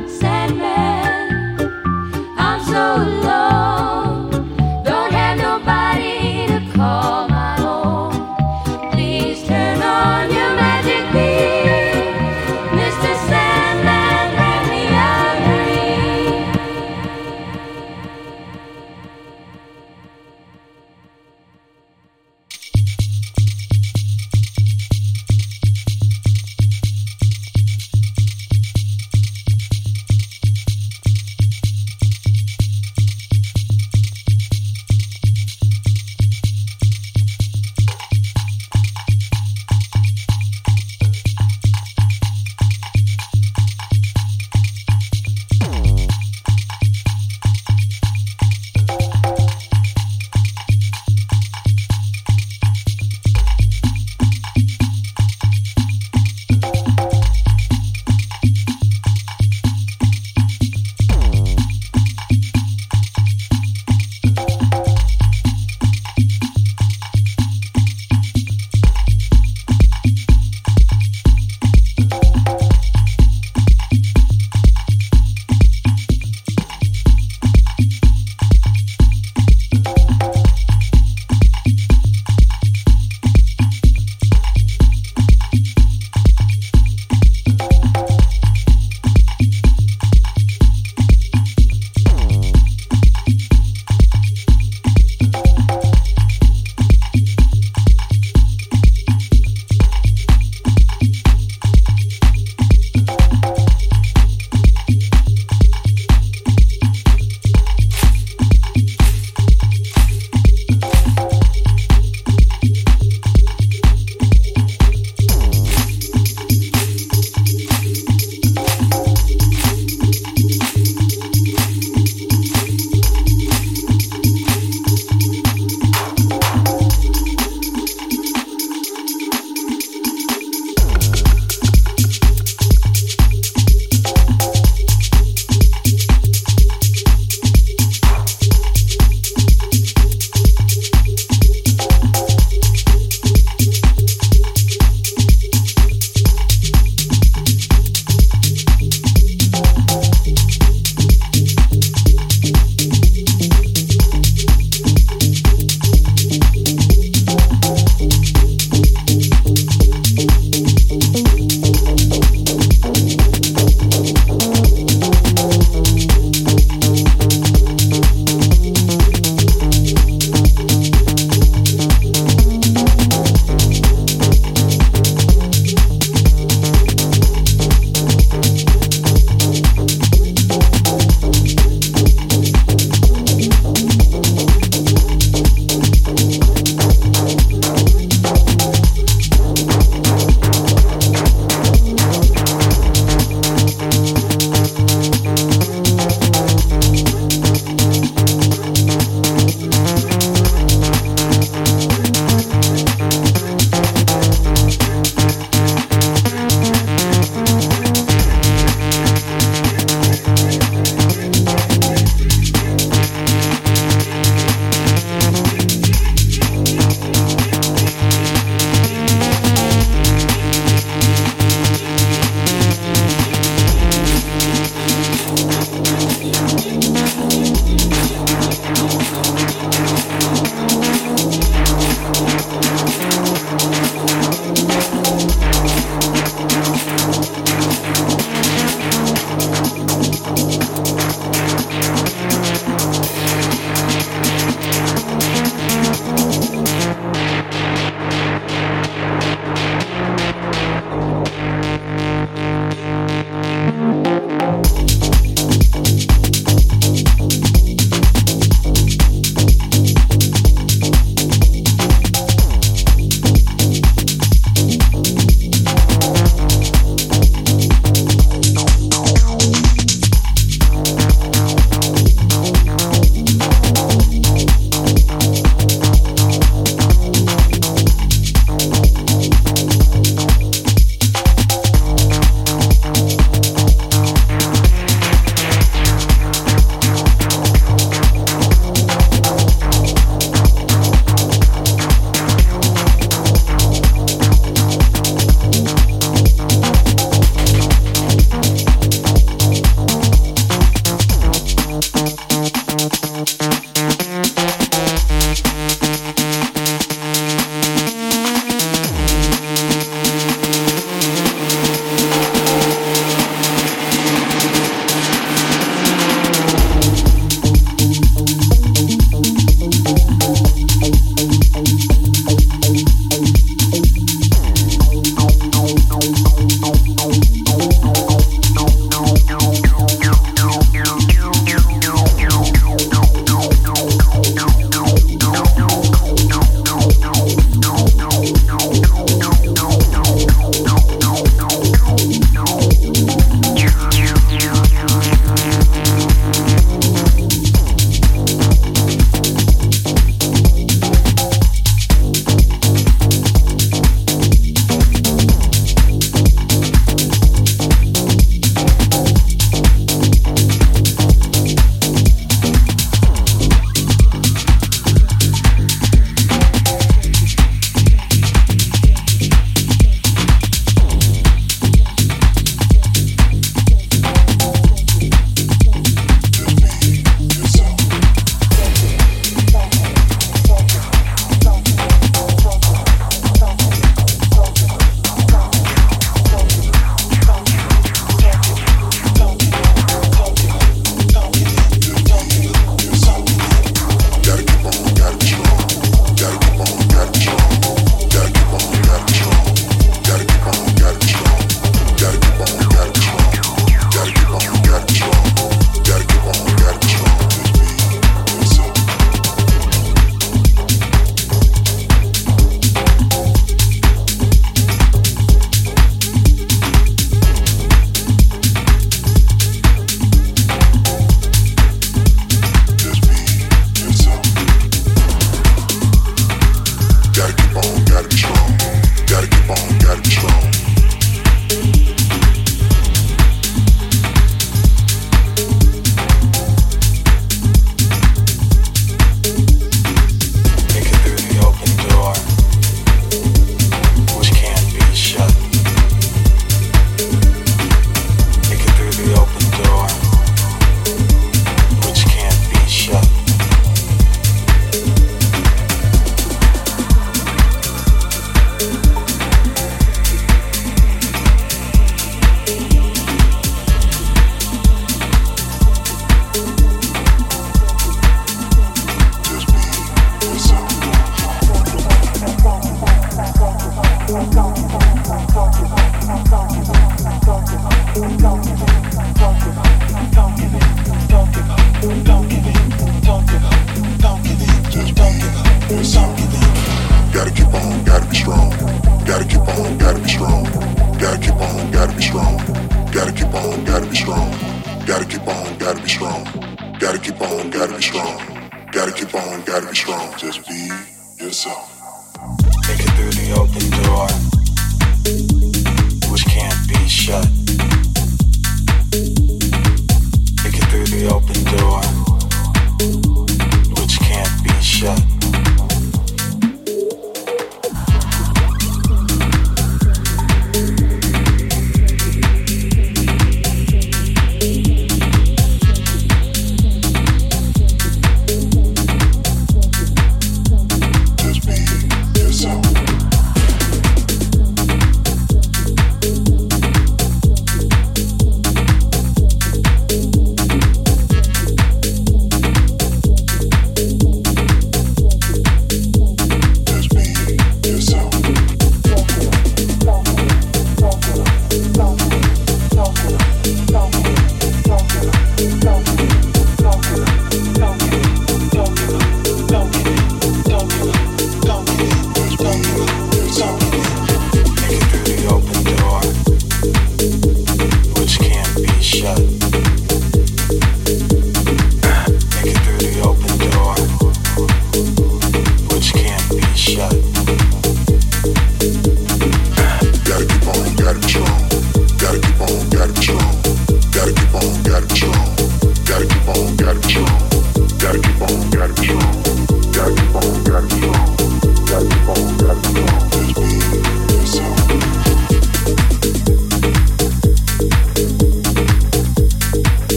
could say